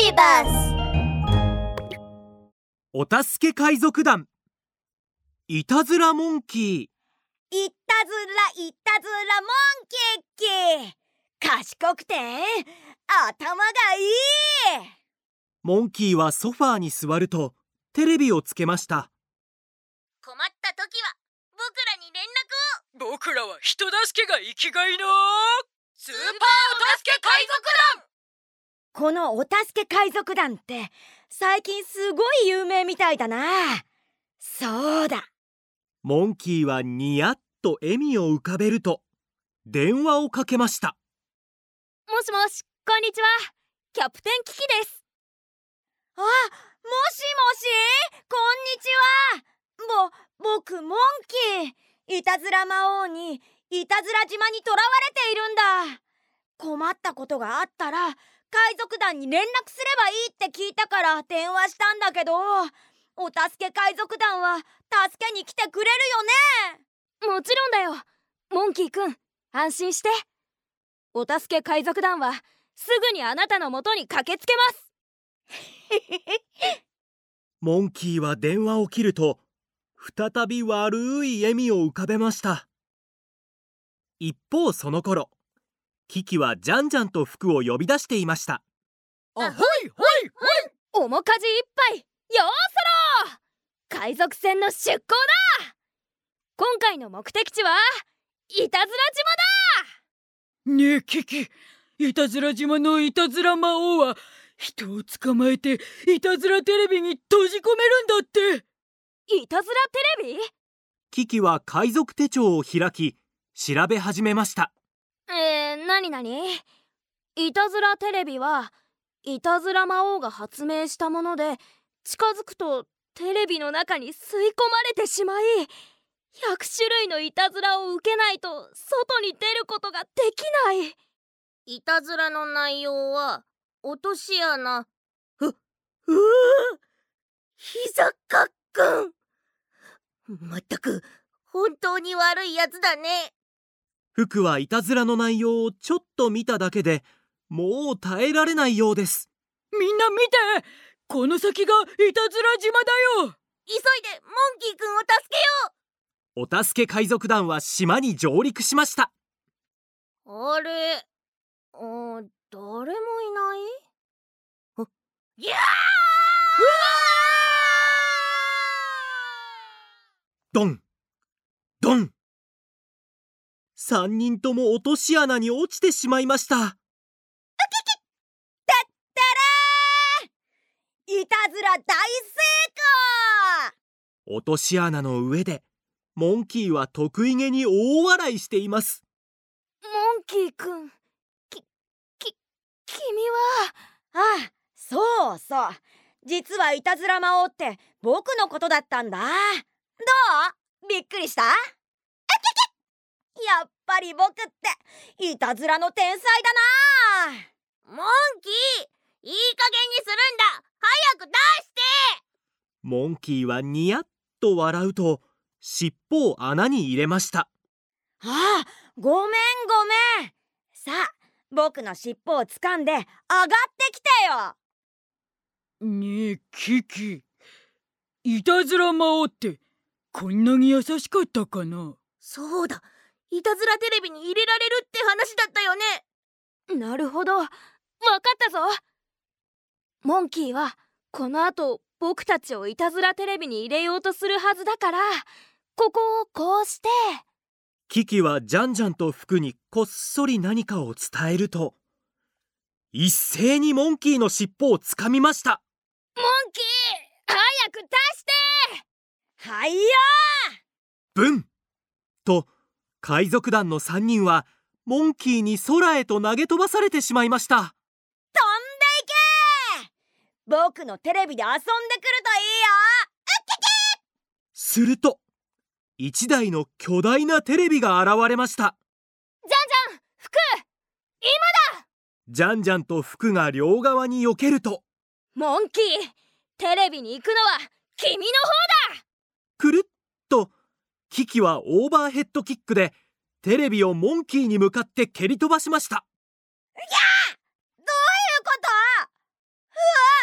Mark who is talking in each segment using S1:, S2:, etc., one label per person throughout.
S1: ビバス
S2: お助け海賊団。いたずらモンキー。
S3: いたずらいたずらモンキッキ賢くて頭がいい。
S2: モンキーはソファーに座るとテレビをつけました。
S4: 困った時は僕らに連絡を。
S5: 僕らは人助けが生きがいの
S4: スーパーお助け海賊団
S3: このお助け海賊団って最近すごい有名みたいだな。そうだ。
S2: モンキーはニヤッと笑みを浮かべると電話をかけました。
S6: もしもしこんにちは。キャプテンキキです。
S3: あもしもし？こんにちは。ぼ僕モンキー。いたずら魔王にいたずら島に囚われているんだ。困ったことがあったら海賊団に連絡すればいいって聞いたから電話したんだけどお助け海賊団は助けに来てくれるよね？
S6: もちろんだよ。モンキーくん安心して。お助け海賊団はすぐにあなたのもとに駆けつけます。
S2: モンキーは電話を切ると再び悪い笑みを浮かべました。一方その頃キキはジャンジャンと服を呼び出していました。
S5: あはいはいはい。
S6: 面かじいっぱいようそろ海賊船の出港だ。今回の目的地はいたずら島だ。
S5: ねえキキ。いたずら島のいたずら魔王は人を捕まえていたずらテレビに閉じ込めるんだって。
S6: いたずらテレビ？
S2: キキは海賊手帳を開き調べ始めました。
S6: えー、なになに？いたずらテレビはいたずら魔王が発明したもので近づくとテレビの中に吸い込まれてしまい100種類のいたずらを受けないと外に出ることができない。
S4: いたずらの内容は落とし穴。
S5: うわ
S4: 膝かっくん。まったく本当に悪いやつだね
S2: 服はいたずらの内容をちょっと見ただけでもう耐えられないようです。
S5: みんな見て！この先がいたずら島だよ！
S4: 急いでモンキーくんを助けよ
S2: お助け海賊団は島に上陸しました。
S4: うあれ？あ誰もいない？いや
S2: ドン！ドン3人とも落とし穴に落ちてしまいました。
S3: たったらー。いたずら大成
S2: 落とし穴の上でモンキーは得意げに大笑いしています。
S6: モンキーくんきき君は。
S3: 功ああそうそう。実はいたずら魔王って僕のことだったんだ。どう？びっくりした？やっぱり僕っていたずらの天才だな。
S4: モンキーいい加減にするんだ。早く出して。
S2: モンキーはニヤッと笑うと尻尾を穴に入れました。
S3: ああごめんごめん。さあ僕の尻尾を掴んで上がってきてよ。
S5: ねえキキ。いたずら魔王ってこんなに優しかったかな？
S4: そうだいたずらテレビに入れられるって話だったよね。
S6: なるほど。わかったぞ。モンキーはこの後僕たちをいたずらテレビに入れようとするはずだからここをこうして。
S2: キキはジャンジャンと服にこっそり何かを伝えると一斉にモンキーの尻尾をつかみました。
S6: モンキー早く出して。
S3: はいよ
S2: ブンと海賊団の3人はモンキーに空へと投げ飛ばされてしまいました。
S3: 飛んでいけ僕のテレビで遊んでくるといいよ。
S2: すると一台の巨大なテレビが現れました。
S6: じゃんじゃん服
S2: ジャンジャンと服が両側に避けると。
S6: モンキーテレビに行くのは君の
S2: くるっとキキはオーバーヘッドキックでテレビをモンキーに向かって蹴り飛ばしました。
S3: いやどういうこと？う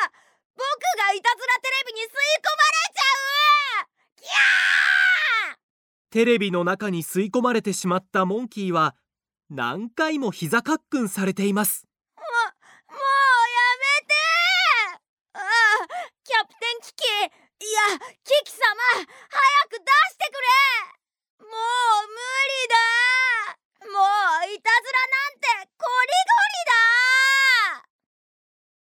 S3: わ僕がいたずら
S2: テレビ
S3: に吸い込まれちゃう
S2: テレビの中に吸い込まれてしまったモンキーは何回も膝カックンされています。
S3: も、もうやめて、キャプテンキキいや、キキ様早く出